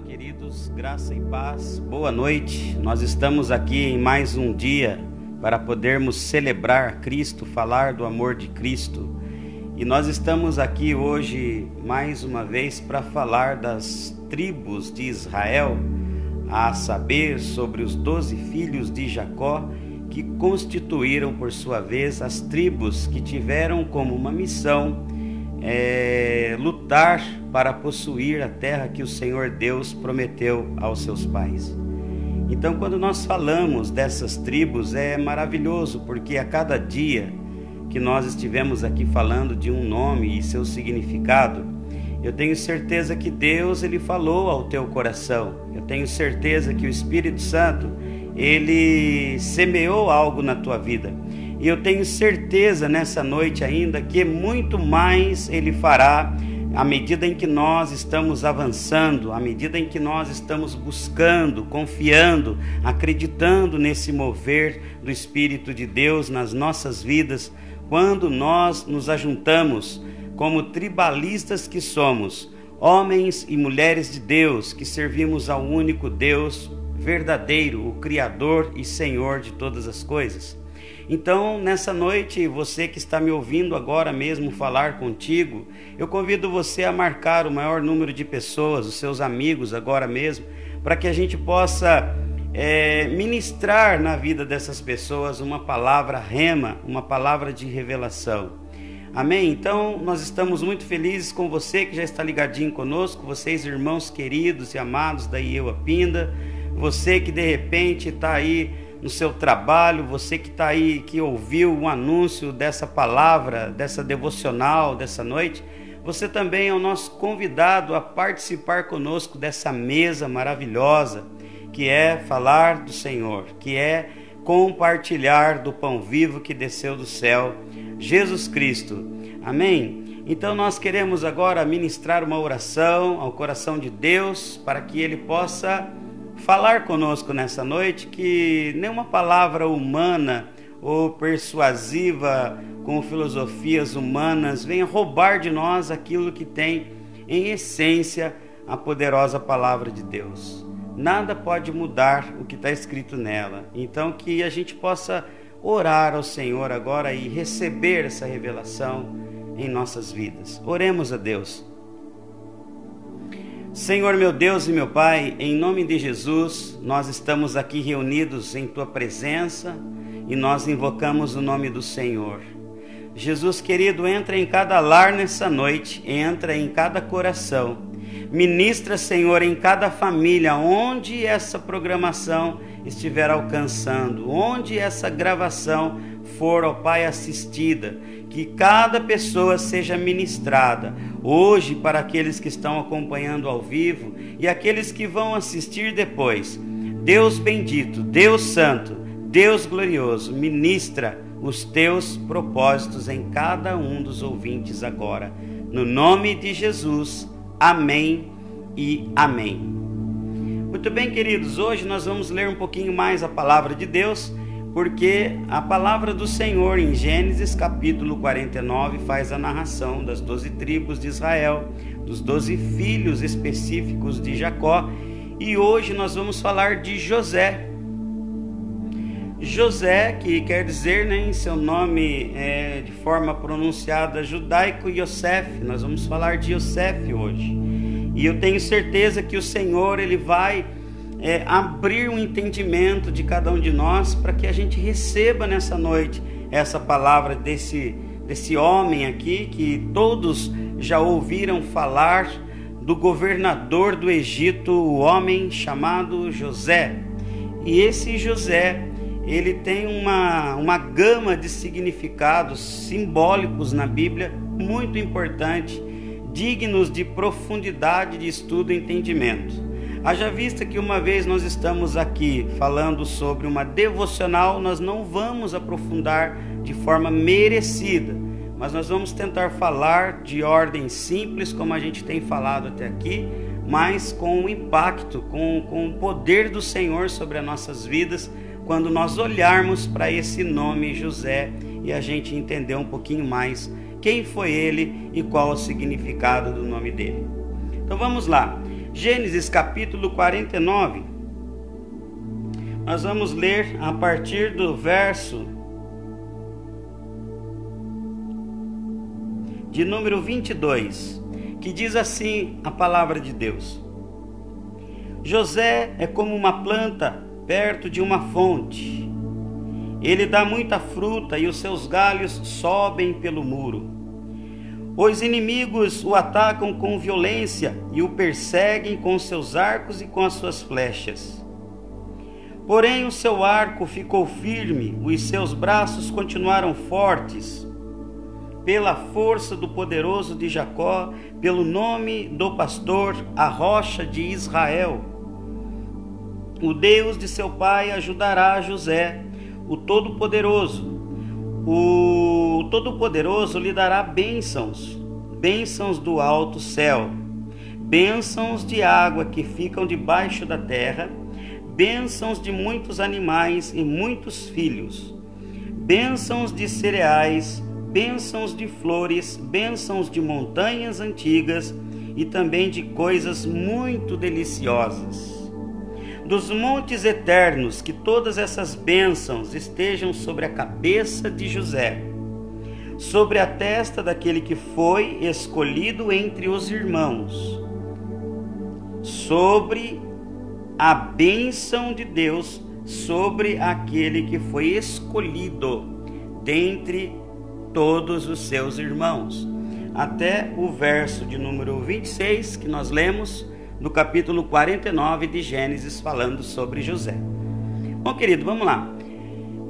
Olá, queridos, graça e paz, boa noite. Nós estamos aqui em mais um dia para podermos celebrar Cristo, falar do amor de Cristo. E nós estamos aqui hoje mais uma vez para falar das tribos de Israel, a saber, sobre os doze filhos de Jacó, que constituíram por sua vez as tribos que tiveram como uma missão é, lutar para possuir a terra que o Senhor Deus prometeu aos seus pais. Então, quando nós falamos dessas tribos, é maravilhoso, porque a cada dia que nós estivemos aqui falando de um nome e seu significado, eu tenho certeza que Deus ele falou ao teu coração. Eu tenho certeza que o Espírito Santo ele semeou algo na tua vida. E eu tenho certeza nessa noite ainda que muito mais ele fará à medida em que nós estamos avançando, à medida em que nós estamos buscando, confiando, acreditando nesse mover do Espírito de Deus nas nossas vidas, quando nós nos ajuntamos como tribalistas que somos, homens e mulheres de Deus que servimos ao único Deus verdadeiro, o Criador e Senhor de todas as coisas. Então, nessa noite, você que está me ouvindo agora mesmo falar contigo, eu convido você a marcar o maior número de pessoas, os seus amigos agora mesmo, para que a gente possa é, ministrar na vida dessas pessoas uma palavra rema, uma palavra de revelação. Amém? Então, nós estamos muito felizes com você que já está ligadinho conosco, vocês, irmãos queridos e amados da Ieua Pinda, você que de repente está aí no seu trabalho, você que está aí, que ouviu um anúncio dessa palavra, dessa devocional dessa noite, você também é o nosso convidado a participar conosco dessa mesa maravilhosa, que é falar do Senhor, que é compartilhar do pão vivo que desceu do céu, Jesus Cristo. Amém? Então nós queremos agora ministrar uma oração ao coração de Deus para que ele possa falar conosco nessa noite que nenhuma palavra humana ou persuasiva com filosofias humanas venha roubar de nós aquilo que tem em essência a poderosa palavra de Deus. Nada pode mudar o que está escrito nela. Então que a gente possa orar ao Senhor agora e receber essa revelação em nossas vidas. Oremos a Deus. Senhor meu Deus e meu Pai, em nome de Jesus, nós estamos aqui reunidos em tua presença e nós invocamos o nome do Senhor. Jesus querido, entra em cada lar nessa noite, entra em cada coração. Ministra, Senhor, em cada família, onde essa programação estiver alcançando, onde essa gravação for, ó Pai, assistida, que cada pessoa seja ministrada, hoje para aqueles que estão acompanhando ao vivo e aqueles que vão assistir depois. Deus bendito, Deus santo, Deus glorioso, ministra os teus propósitos em cada um dos ouvintes agora. No nome de Jesus, amém e amém. Muito bem, queridos, hoje nós vamos ler um pouquinho mais a palavra de Deus porque a palavra do Senhor em Gênesis capítulo 49 faz a narração das doze tribos de Israel, dos doze filhos específicos de Jacó, e hoje nós vamos falar de José. José, que quer dizer né, em seu nome é, de forma pronunciada judaico Yosef, nós vamos falar de Yosef hoje. E eu tenho certeza que o Senhor ele vai é, abrir um entendimento de cada um de nós para que a gente receba nessa noite essa palavra desse, desse homem aqui que todos já ouviram falar do governador do Egito, o homem chamado José. E esse José, ele tem uma, uma gama de significados simbólicos na Bíblia muito importante, dignos de profundidade de estudo e entendimento. Haja vista que uma vez nós estamos aqui falando sobre uma devocional, nós não vamos aprofundar de forma merecida, mas nós vamos tentar falar de ordem simples, como a gente tem falado até aqui, mas com o impacto, com, com o poder do Senhor sobre as nossas vidas, quando nós olharmos para esse nome José e a gente entender um pouquinho mais quem foi ele e qual o significado do nome dele. Então vamos lá. Gênesis capítulo 49. Nós vamos ler a partir do verso de número 22, que diz assim a palavra de Deus: José é como uma planta perto de uma fonte. Ele dá muita fruta e os seus galhos sobem pelo muro. Os inimigos o atacam com violência e o perseguem com seus arcos e com as suas flechas. Porém, o seu arco ficou firme, os seus braços continuaram fortes. Pela força do poderoso de Jacó, pelo nome do pastor, a rocha de Israel. O Deus de seu pai ajudará José, o Todo-Poderoso o Todo-Poderoso lhe dará bênçãos, bênçãos do alto céu, bênçãos de água que ficam debaixo da terra, bênçãos de muitos animais e muitos filhos, bênçãos de cereais, bênçãos de flores, bênçãos de montanhas antigas e também de coisas muito deliciosas dos montes eternos, que todas essas bênçãos estejam sobre a cabeça de José, sobre a testa daquele que foi escolhido entre os irmãos, sobre a bênção de Deus sobre aquele que foi escolhido dentre todos os seus irmãos. Até o verso de número 26 que nós lemos no capítulo 49 de Gênesis, falando sobre José. Bom, querido, vamos lá.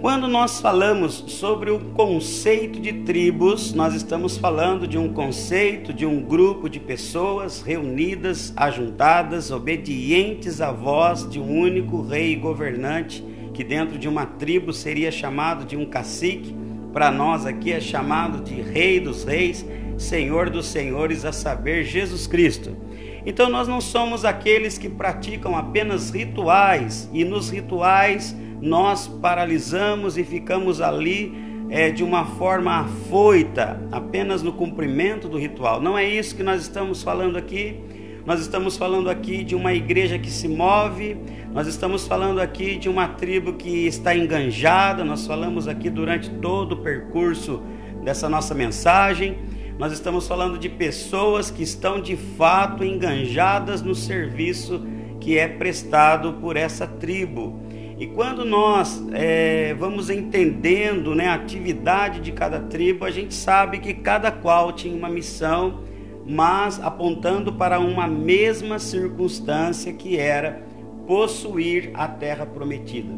Quando nós falamos sobre o conceito de tribos, nós estamos falando de um conceito de um grupo de pessoas reunidas, ajuntadas, obedientes à voz de um único rei e governante, que dentro de uma tribo seria chamado de um cacique, para nós aqui é chamado de Rei dos Reis, Senhor dos Senhores, a saber, Jesus Cristo. Então nós não somos aqueles que praticam apenas rituais e nos rituais nós paralisamos e ficamos ali é, de uma forma afoita, apenas no cumprimento do ritual. Não é isso que nós estamos falando aqui. Nós estamos falando aqui de uma igreja que se move, nós estamos falando aqui de uma tribo que está enganjada, nós falamos aqui durante todo o percurso dessa nossa mensagem nós estamos falando de pessoas que estão de fato enganjadas no serviço que é prestado por essa tribo. E quando nós é, vamos entendendo né, a atividade de cada tribo, a gente sabe que cada qual tinha uma missão, mas apontando para uma mesma circunstância que era possuir a terra prometida.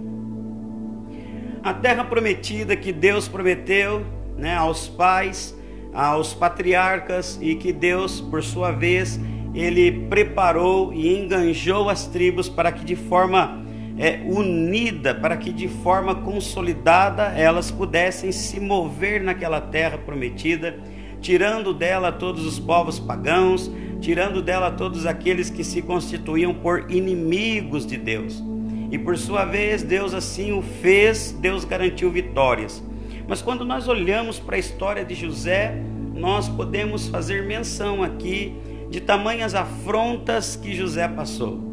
A terra prometida que Deus prometeu né, aos pais aos patriarcas e que Deus, por sua vez, ele preparou e enganjou as tribos para que de forma é, unida, para que de forma consolidada elas pudessem se mover naquela terra prometida, tirando dela todos os povos pagãos, tirando dela todos aqueles que se constituíam por inimigos de Deus. E por sua vez, Deus assim o fez, Deus garantiu vitórias. Mas quando nós olhamos para a história de José, nós podemos fazer menção aqui de tamanhas afrontas que José passou.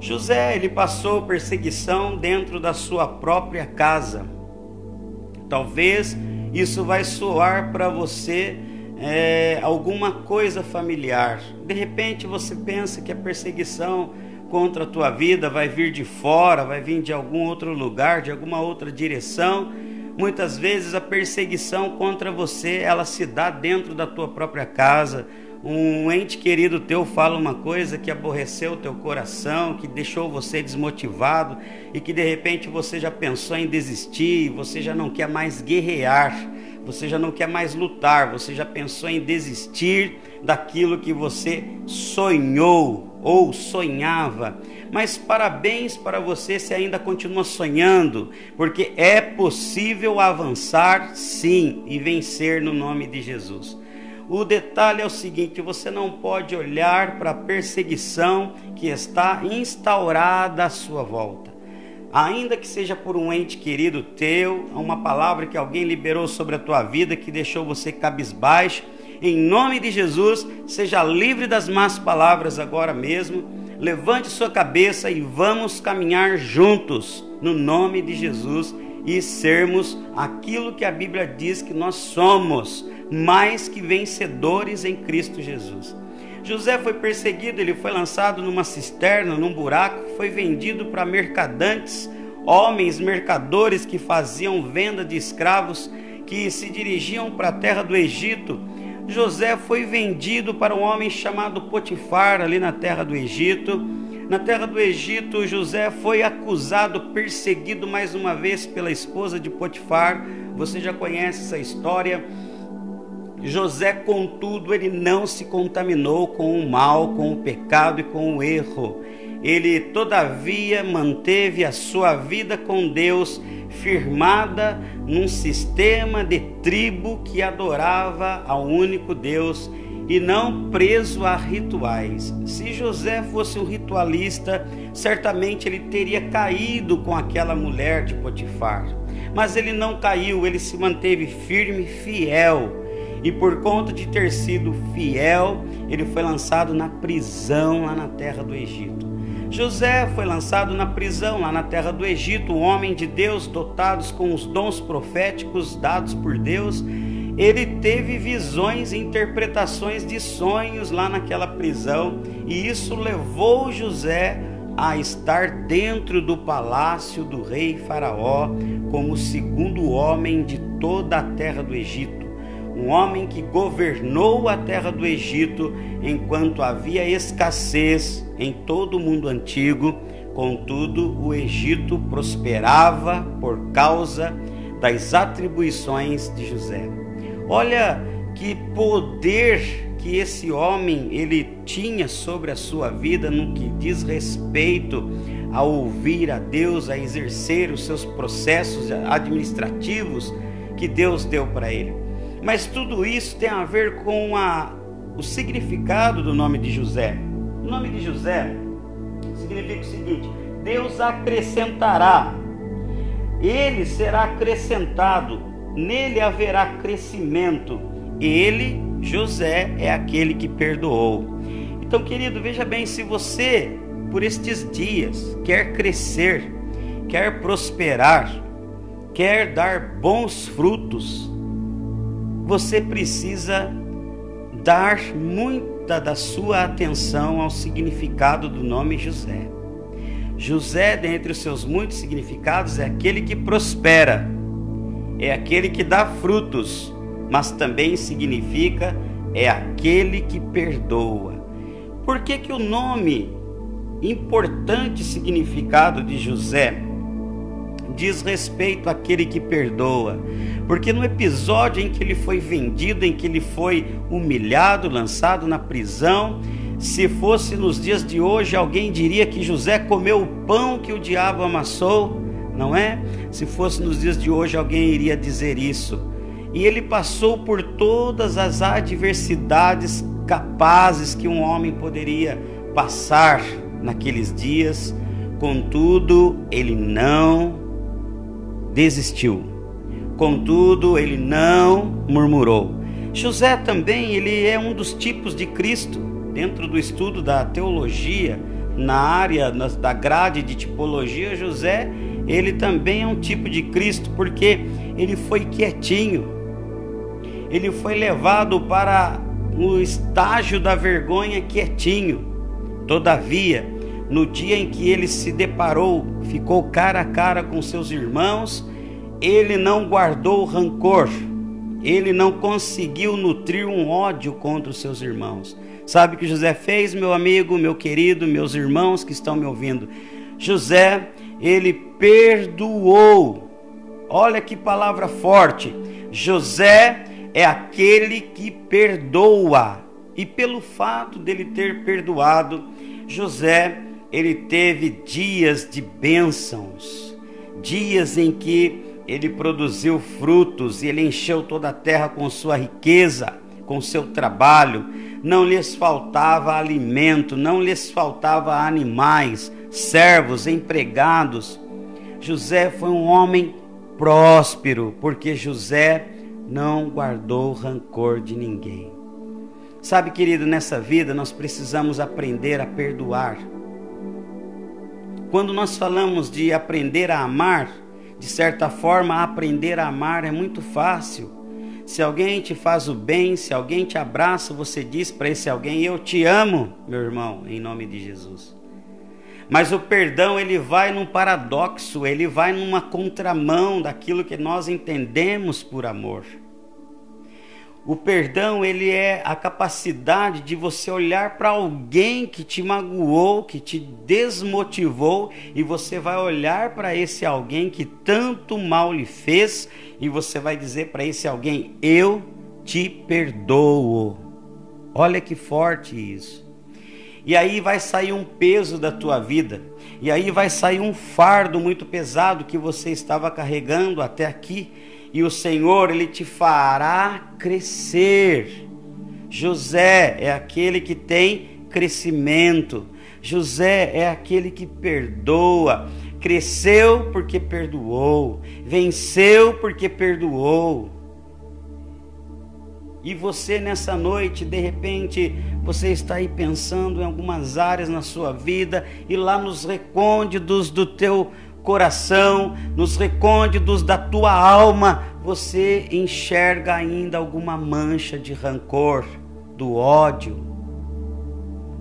José, ele passou perseguição dentro da sua própria casa. Talvez isso vai soar para você é, alguma coisa familiar. De repente você pensa que a perseguição contra a tua vida vai vir de fora, vai vir de algum outro lugar, de alguma outra direção Muitas vezes a perseguição contra você, ela se dá dentro da tua própria casa. Um ente querido teu fala uma coisa que aborreceu o teu coração, que deixou você desmotivado e que de repente você já pensou em desistir, você já não quer mais guerrear, você já não quer mais lutar, você já pensou em desistir daquilo que você sonhou ou sonhava. Mas parabéns para você se ainda continua sonhando, porque é possível avançar sim e vencer no nome de Jesus. O detalhe é o seguinte: você não pode olhar para a perseguição que está instaurada à sua volta. Ainda que seja por um ente querido teu, uma palavra que alguém liberou sobre a tua vida que deixou você cabisbaixo, Em nome de Jesus, seja livre das más palavras agora mesmo. Levante sua cabeça e vamos caminhar juntos no nome de Jesus e sermos aquilo que a Bíblia diz que nós somos, mais que vencedores em Cristo Jesus. José foi perseguido, ele foi lançado numa cisterna, num buraco, foi vendido para mercadantes, homens mercadores que faziam venda de escravos que se dirigiam para a terra do Egito. José foi vendido para um homem chamado Potifar, ali na terra do Egito. Na terra do Egito, José foi acusado, perseguido mais uma vez pela esposa de Potifar. Você já conhece essa história. José, contudo, ele não se contaminou com o mal, com o pecado e com o erro. Ele, todavia, manteve a sua vida com Deus firmada num sistema de tribo que adorava ao único Deus e não preso a rituais. Se José fosse um ritualista, certamente ele teria caído com aquela mulher de Potifar. Mas ele não caiu, ele se manteve firme, fiel e por conta de ter sido fiel, ele foi lançado na prisão lá na terra do Egito. José foi lançado na prisão lá na terra do Egito, um homem de Deus, dotados com os dons proféticos dados por Deus. Ele teve visões e interpretações de sonhos lá naquela prisão, e isso levou José a estar dentro do palácio do rei Faraó como segundo homem de toda a terra do Egito um homem que governou a terra do Egito enquanto havia escassez em todo o mundo antigo. Contudo, o Egito prosperava por causa das atribuições de José. Olha que poder que esse homem ele tinha sobre a sua vida no que diz respeito a ouvir a Deus, a exercer os seus processos administrativos que Deus deu para ele. Mas tudo isso tem a ver com a, o significado do nome de José. O nome de José significa o seguinte: Deus acrescentará, ele será acrescentado, nele haverá crescimento. Ele, José, é aquele que perdoou. Então, querido, veja bem: se você, por estes dias, quer crescer, quer prosperar, quer dar bons frutos, você precisa dar muita da sua atenção ao significado do nome José. José, dentre os seus muitos significados, é aquele que prospera, é aquele que dá frutos, mas também significa é aquele que perdoa. Por que, que o nome, importante significado de José, diz respeito àquele que perdoa. Porque no episódio em que ele foi vendido, em que ele foi humilhado, lançado na prisão, se fosse nos dias de hoje, alguém diria que José comeu o pão que o diabo amassou, não é? Se fosse nos dias de hoje, alguém iria dizer isso. E ele passou por todas as adversidades capazes que um homem poderia passar naqueles dias, contudo, ele não desistiu. Contudo, ele não murmurou. José também, ele é um dos tipos de Cristo dentro do estudo da teologia, na área da grade de tipologia, José, ele também é um tipo de Cristo porque ele foi quietinho. Ele foi levado para o estágio da vergonha quietinho. Todavia, no dia em que ele se deparou, ficou cara a cara com seus irmãos, ele não guardou rancor, ele não conseguiu nutrir um ódio contra os seus irmãos. Sabe o que José fez, meu amigo, meu querido, meus irmãos que estão me ouvindo? José, ele perdoou. Olha que palavra forte. José é aquele que perdoa. E pelo fato dele ter perdoado, José ele teve dias de bênçãos, dias em que ele produziu frutos e ele encheu toda a terra com sua riqueza, com seu trabalho. Não lhes faltava alimento, não lhes faltava animais, servos, empregados. José foi um homem próspero, porque José não guardou rancor de ninguém. Sabe, querido, nessa vida nós precisamos aprender a perdoar. Quando nós falamos de aprender a amar, de certa forma, aprender a amar é muito fácil. Se alguém te faz o bem, se alguém te abraça, você diz para esse alguém: Eu te amo, meu irmão, em nome de Jesus. Mas o perdão, ele vai num paradoxo, ele vai numa contramão daquilo que nós entendemos por amor. O perdão, ele é a capacidade de você olhar para alguém que te magoou, que te desmotivou, e você vai olhar para esse alguém que tanto mal lhe fez, e você vai dizer para esse alguém: Eu te perdoo. Olha que forte isso. E aí vai sair um peso da tua vida, e aí vai sair um fardo muito pesado que você estava carregando até aqui e o Senhor ele te fará crescer. José é aquele que tem crescimento. José é aquele que perdoa. Cresceu porque perdoou, venceu porque perdoou. E você nessa noite, de repente, você está aí pensando em algumas áreas na sua vida e lá nos recônditos do teu coração, nos recônditos da tua alma, você enxerga ainda alguma mancha de rancor, do ódio,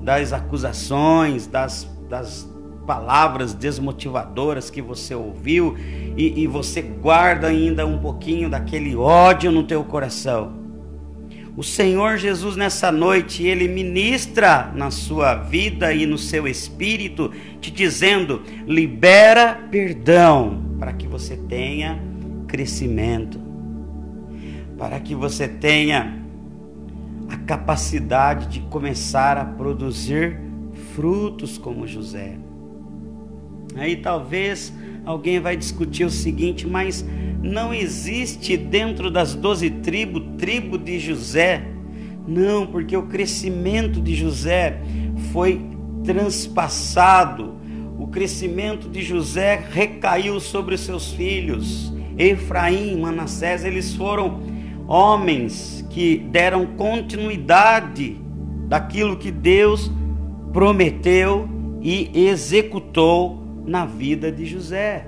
das acusações, das, das palavras desmotivadoras que você ouviu e, e você guarda ainda um pouquinho daquele ódio no teu coração. O Senhor Jesus nessa noite, ele ministra na sua vida e no seu espírito, te dizendo: libera perdão para que você tenha crescimento, para que você tenha a capacidade de começar a produzir frutos como José. Aí talvez alguém vai discutir o seguinte, mas não existe dentro das doze tribos tribo de José. Não, porque o crescimento de José foi transpassado. O crescimento de José recaiu sobre os seus filhos. Efraim, Manassés, eles foram homens que deram continuidade daquilo que Deus prometeu e executou na vida de José.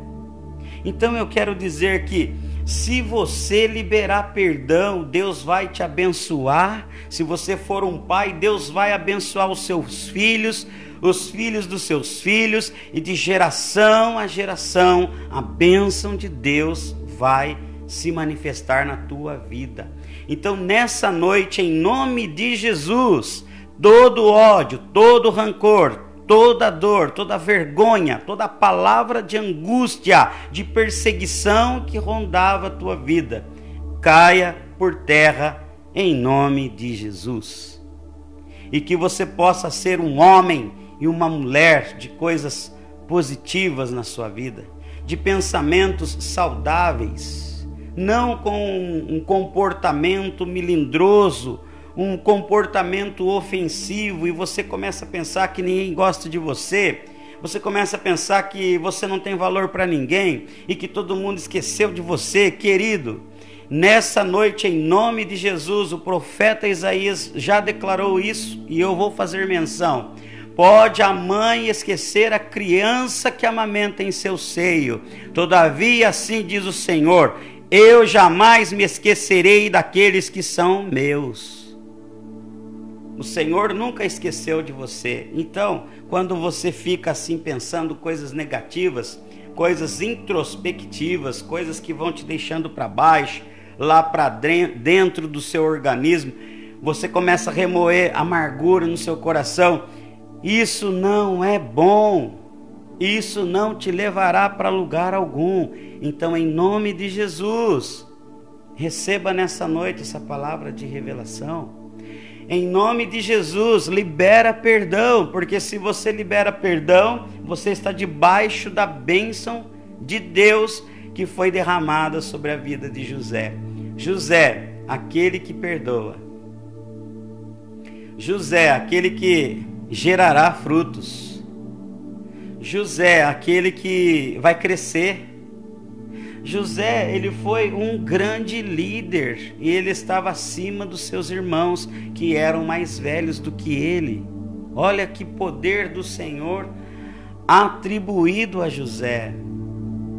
Então eu quero dizer que se você liberar perdão, Deus vai te abençoar. Se você for um pai, Deus vai abençoar os seus filhos, os filhos dos seus filhos, e de geração a geração, a bênção de Deus vai se manifestar na tua vida. Então, nessa noite, em nome de Jesus, todo ódio, todo rancor, toda dor, toda vergonha, toda palavra de angústia, de perseguição que rondava a tua vida, caia por terra em nome de Jesus. E que você possa ser um homem e uma mulher de coisas positivas na sua vida, de pensamentos saudáveis, não com um comportamento melindroso um comportamento ofensivo e você começa a pensar que ninguém gosta de você, você começa a pensar que você não tem valor para ninguém e que todo mundo esqueceu de você, querido. Nessa noite, em nome de Jesus, o profeta Isaías já declarou isso e eu vou fazer menção. Pode a mãe esquecer a criança que amamenta em seu seio, todavia, assim diz o Senhor: eu jamais me esquecerei daqueles que são meus. O Senhor nunca esqueceu de você. Então, quando você fica assim pensando coisas negativas, coisas introspectivas, coisas que vão te deixando para baixo, lá para dentro do seu organismo, você começa a remoer amargura no seu coração. Isso não é bom. Isso não te levará para lugar algum. Então, em nome de Jesus, receba nessa noite essa palavra de revelação. Em nome de Jesus, libera perdão, porque se você libera perdão, você está debaixo da bênção de Deus que foi derramada sobre a vida de José. José, aquele que perdoa. José, aquele que gerará frutos. José, aquele que vai crescer. José, ele foi um grande líder e ele estava acima dos seus irmãos que eram mais velhos do que ele. Olha que poder do Senhor atribuído a José.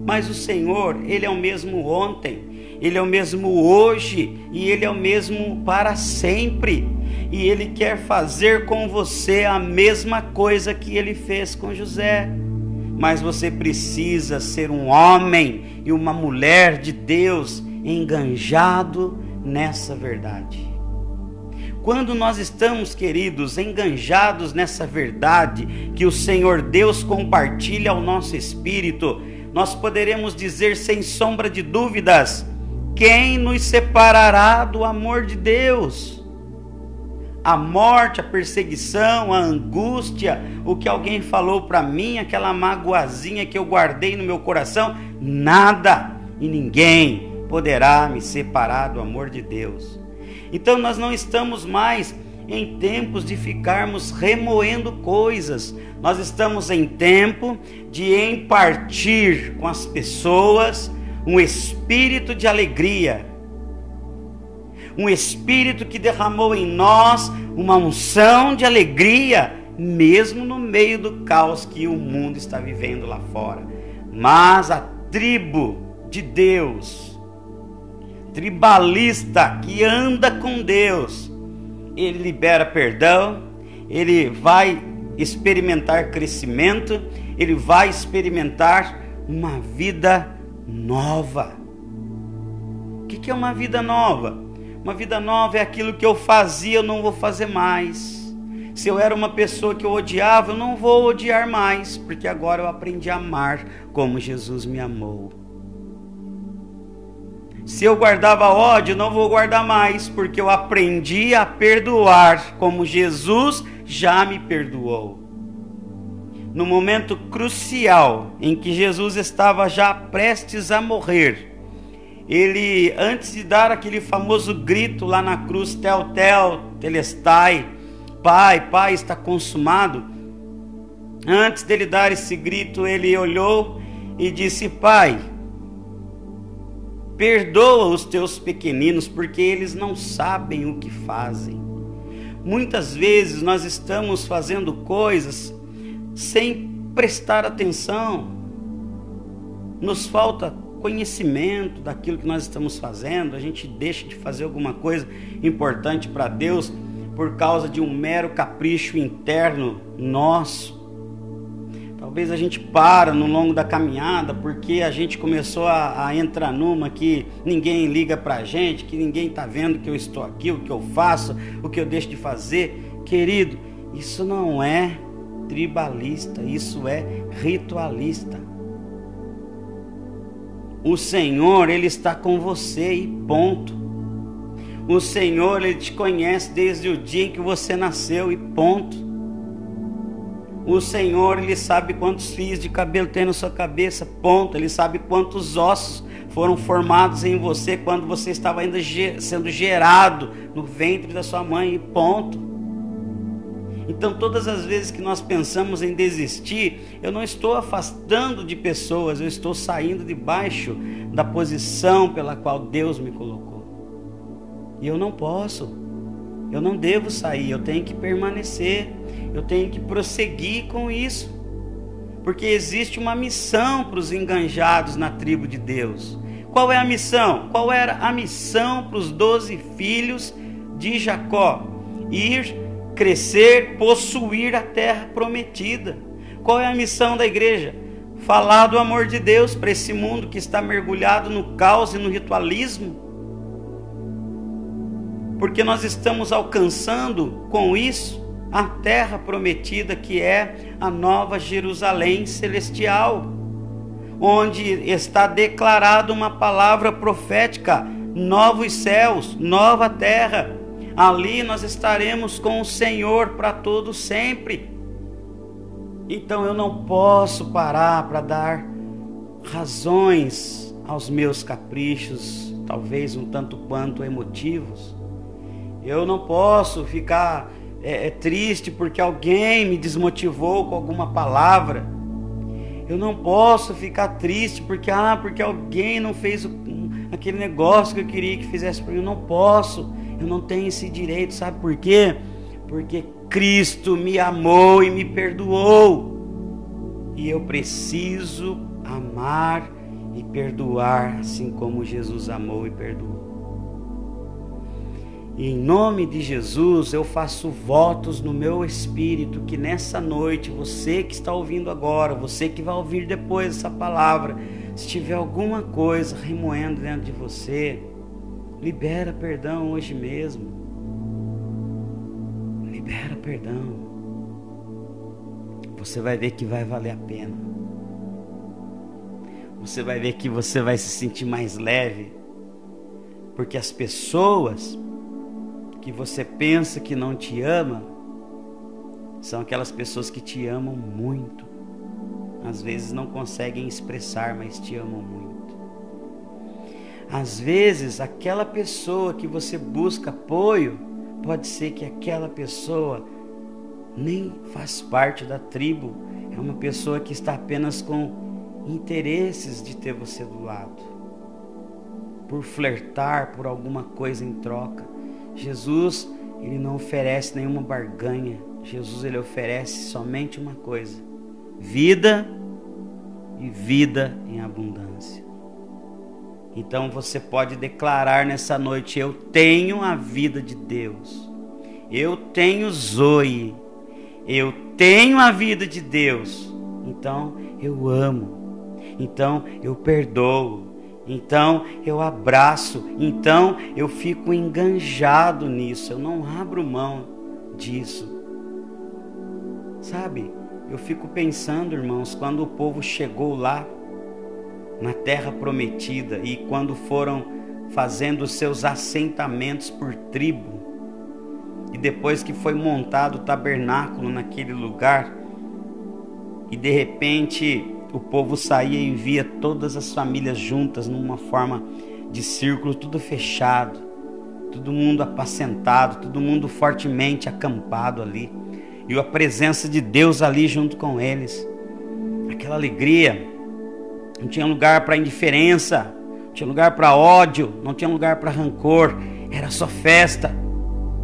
Mas o Senhor, ele é o mesmo ontem, ele é o mesmo hoje e ele é o mesmo para sempre. E ele quer fazer com você a mesma coisa que ele fez com José mas você precisa ser um homem e uma mulher de Deus enganjado nessa verdade. Quando nós estamos, queridos, enganjados nessa verdade que o Senhor Deus compartilha ao nosso espírito, nós poderemos dizer sem sombra de dúvidas: quem nos separará do amor de Deus? A morte, a perseguição, a angústia, o que alguém falou para mim, aquela magoazinha que eu guardei no meu coração, nada e ninguém poderá me separar do amor de Deus. Então nós não estamos mais em tempos de ficarmos remoendo coisas. Nós estamos em tempo de impartir com as pessoas um espírito de alegria, um Espírito que derramou em nós uma unção de alegria, mesmo no meio do caos que o mundo está vivendo lá fora. Mas a tribo de Deus, tribalista que anda com Deus, ele libera perdão, ele vai experimentar crescimento, ele vai experimentar uma vida nova. O que é uma vida nova? Uma vida nova é aquilo que eu fazia, eu não vou fazer mais. Se eu era uma pessoa que eu odiava, eu não vou odiar mais, porque agora eu aprendi a amar como Jesus me amou. Se eu guardava ódio, não vou guardar mais, porque eu aprendi a perdoar como Jesus já me perdoou. No momento crucial em que Jesus estava já prestes a morrer, ele, antes de dar aquele famoso grito lá na cruz, Tel, Tel, Telestai, Pai, Pai, está consumado. Antes dele dar esse grito, ele olhou e disse: Pai, perdoa os teus pequeninos, porque eles não sabem o que fazem. Muitas vezes nós estamos fazendo coisas sem prestar atenção. Nos falta conhecimento daquilo que nós estamos fazendo, a gente deixa de fazer alguma coisa importante para Deus por causa de um mero capricho interno nosso. Talvez a gente para no longo da caminhada porque a gente começou a, a entrar numa que ninguém liga para a gente, que ninguém está vendo que eu estou aqui, o que eu faço, o que eu deixo de fazer. Querido, isso não é tribalista, isso é ritualista. O Senhor, Ele está com você e ponto. O Senhor, Ele te conhece desde o dia em que você nasceu e ponto. O Senhor, Ele sabe quantos fios de cabelo tem na sua cabeça, ponto. Ele sabe quantos ossos foram formados em você quando você estava ainda sendo gerado no ventre da sua mãe, ponto. Então, todas as vezes que nós pensamos em desistir, eu não estou afastando de pessoas, eu estou saindo debaixo da posição pela qual Deus me colocou. E eu não posso, eu não devo sair, eu tenho que permanecer, eu tenho que prosseguir com isso. Porque existe uma missão para os enganjados na tribo de Deus. Qual é a missão? Qual era a missão para os doze filhos de Jacó? Ir crescer, possuir a terra prometida. Qual é a missão da igreja? Falar do amor de Deus para esse mundo que está mergulhado no caos e no ritualismo. Porque nós estamos alcançando com isso a terra prometida que é a nova Jerusalém celestial, onde está declarada uma palavra profética: novos céus, nova terra ali nós estaremos com o Senhor para todo sempre. Então eu não posso parar para dar razões aos meus caprichos, talvez um tanto quanto emotivos. Eu não posso ficar é, é, triste porque alguém me desmotivou com alguma palavra. Eu não posso ficar triste porque ah, porque alguém não fez o, aquele negócio que eu queria que fizesse para mim. Eu não posso. Eu não tenho esse direito, sabe por quê? Porque Cristo me amou e me perdoou. E eu preciso amar e perdoar assim como Jesus amou e perdoou. E em nome de Jesus eu faço votos no meu espírito que nessa noite, você que está ouvindo agora, você que vai ouvir depois essa palavra, se tiver alguma coisa remoendo dentro de você, libera perdão hoje mesmo. Libera perdão. Você vai ver que vai valer a pena. Você vai ver que você vai se sentir mais leve. Porque as pessoas que você pensa que não te ama são aquelas pessoas que te amam muito. Às vezes não conseguem expressar, mas te amam muito. Às vezes, aquela pessoa que você busca apoio, pode ser que aquela pessoa nem faz parte da tribo, é uma pessoa que está apenas com interesses de ter você do lado, por flertar por alguma coisa em troca. Jesus, ele não oferece nenhuma barganha. Jesus ele oferece somente uma coisa: vida e vida em abundância. Então você pode declarar nessa noite: Eu tenho a vida de Deus. Eu tenho Zoe. Eu tenho a vida de Deus. Então eu amo. Então eu perdoo. Então eu abraço, então eu fico enganjado nisso, eu não abro mão disso. Sabe, eu fico pensando, irmãos, quando o povo chegou lá na terra prometida e quando foram fazendo seus assentamentos por tribo, e depois que foi montado o tabernáculo naquele lugar, e de repente o povo saía e via todas as famílias juntas numa forma de círculo, tudo fechado, todo mundo apacentado, todo mundo fortemente acampado ali, e a presença de Deus ali junto com eles. Aquela alegria, não tinha lugar para indiferença, não tinha lugar para ódio, não tinha lugar para rancor, era só festa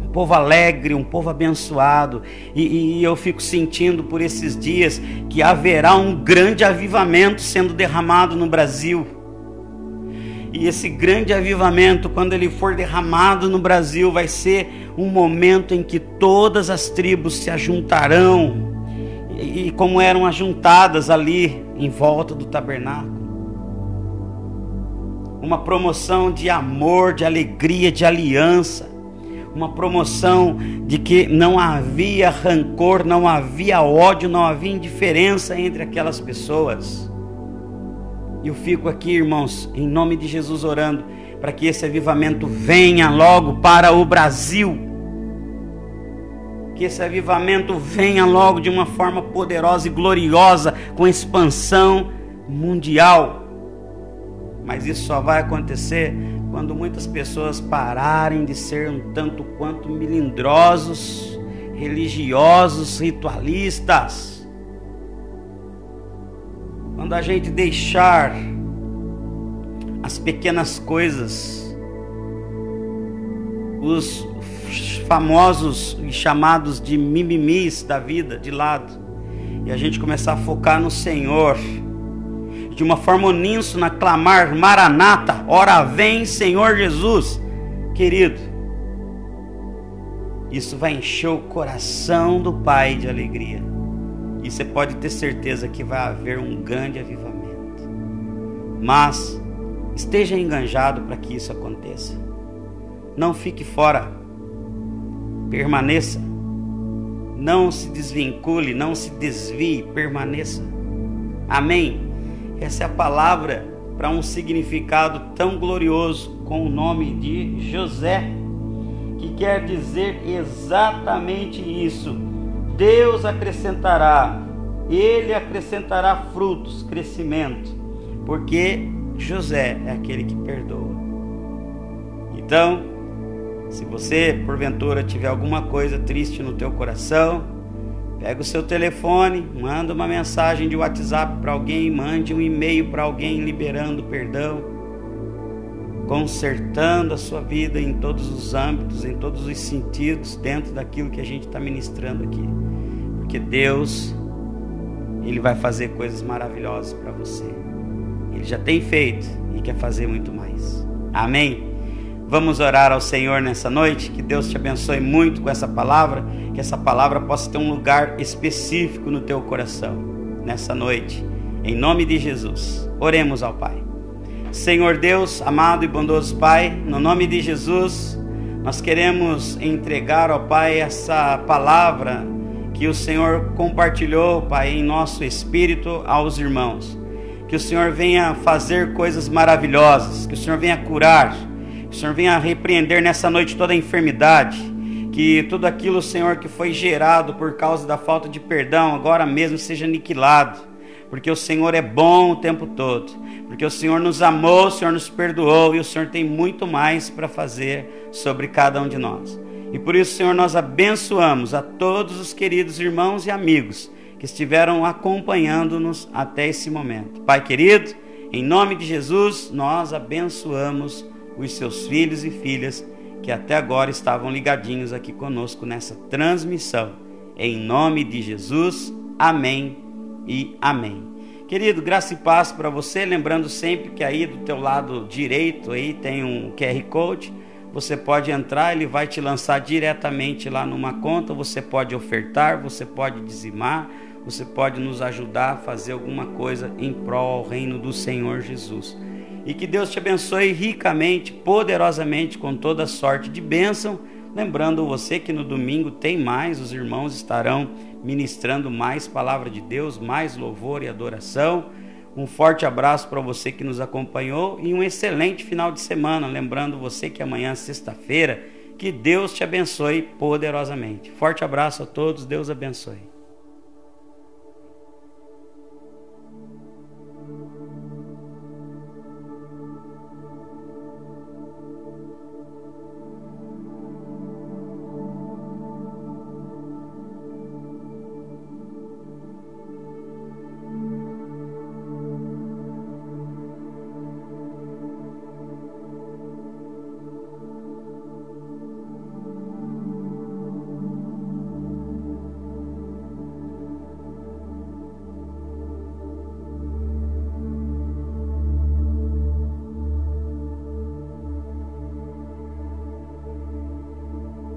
um povo alegre, um povo abençoado. E, e, eu fico sentindo por esses dias que haverá um grande avivamento sendo derramado no Brasil. E esse grande avivamento, quando ele for derramado no Brasil, vai ser um momento em que todas as tribos se ajuntarão, e, e como eram ajuntadas ali em volta do tabernáculo. Uma promoção de amor, de alegria, de aliança uma promoção de que não havia rancor, não havia ódio, não havia indiferença entre aquelas pessoas. Eu fico aqui, irmãos, em nome de Jesus orando para que esse avivamento venha logo para o Brasil. Que esse avivamento venha logo de uma forma poderosa e gloriosa, com expansão mundial. Mas isso só vai acontecer quando muitas pessoas pararem de ser um tanto quanto melindrosos, religiosos, ritualistas. Quando a gente deixar as pequenas coisas, os famosos e chamados de mimimis da vida de lado, e a gente começar a focar no Senhor de uma forma uníssona, clamar: Maranata, ora vem, Senhor Jesus. Querido, isso vai encher o coração do Pai de alegria. E você pode ter certeza que vai haver um grande avivamento. Mas esteja enganjado para que isso aconteça. Não fique fora. Permaneça. Não se desvincule, não se desvie, permaneça. Amém. Essa é a palavra para um significado tão glorioso com o nome de José, que quer dizer exatamente isso. Deus acrescentará, ele acrescentará frutos, crescimento, porque José é aquele que perdoa. Então, se você porventura tiver alguma coisa triste no teu coração, Pega o seu telefone, manda uma mensagem de WhatsApp para alguém, mande um e-mail para alguém liberando perdão, consertando a sua vida em todos os âmbitos, em todos os sentidos, dentro daquilo que a gente está ministrando aqui. Porque Deus, Ele vai fazer coisas maravilhosas para você. Ele já tem feito e quer fazer muito mais. Amém? Vamos orar ao Senhor nessa noite. Que Deus te abençoe muito com essa palavra. Que essa palavra possa ter um lugar específico no teu coração nessa noite. Em nome de Jesus. Oremos ao Pai. Senhor Deus, amado e bondoso Pai, no nome de Jesus, nós queremos entregar ao Pai essa palavra que o Senhor compartilhou, Pai, em nosso espírito aos irmãos. Que o Senhor venha fazer coisas maravilhosas, que o Senhor venha curar o Senhor venha repreender nessa noite toda a enfermidade. Que tudo aquilo, Senhor, que foi gerado por causa da falta de perdão, agora mesmo seja aniquilado. Porque o Senhor é bom o tempo todo. Porque o Senhor nos amou, o Senhor nos perdoou e o Senhor tem muito mais para fazer sobre cada um de nós. E por isso, Senhor, nós abençoamos a todos os queridos irmãos e amigos que estiveram acompanhando-nos até esse momento. Pai querido, em nome de Jesus, nós abençoamos os seus filhos e filhas que até agora estavam ligadinhos aqui conosco nessa transmissão. Em nome de Jesus, amém e amém. Querido, graça e paz para você, lembrando sempre que aí do teu lado direito aí tem um QR Code, você pode entrar, ele vai te lançar diretamente lá numa conta, você pode ofertar, você pode dizimar, você pode nos ajudar a fazer alguma coisa em prol ao reino do Senhor Jesus. E que Deus te abençoe ricamente, poderosamente, com toda sorte de bênção. Lembrando você que no domingo tem mais, os irmãos estarão ministrando mais palavra de Deus, mais louvor e adoração. Um forte abraço para você que nos acompanhou e um excelente final de semana. Lembrando você que amanhã, sexta-feira, que Deus te abençoe poderosamente. Forte abraço a todos, Deus abençoe.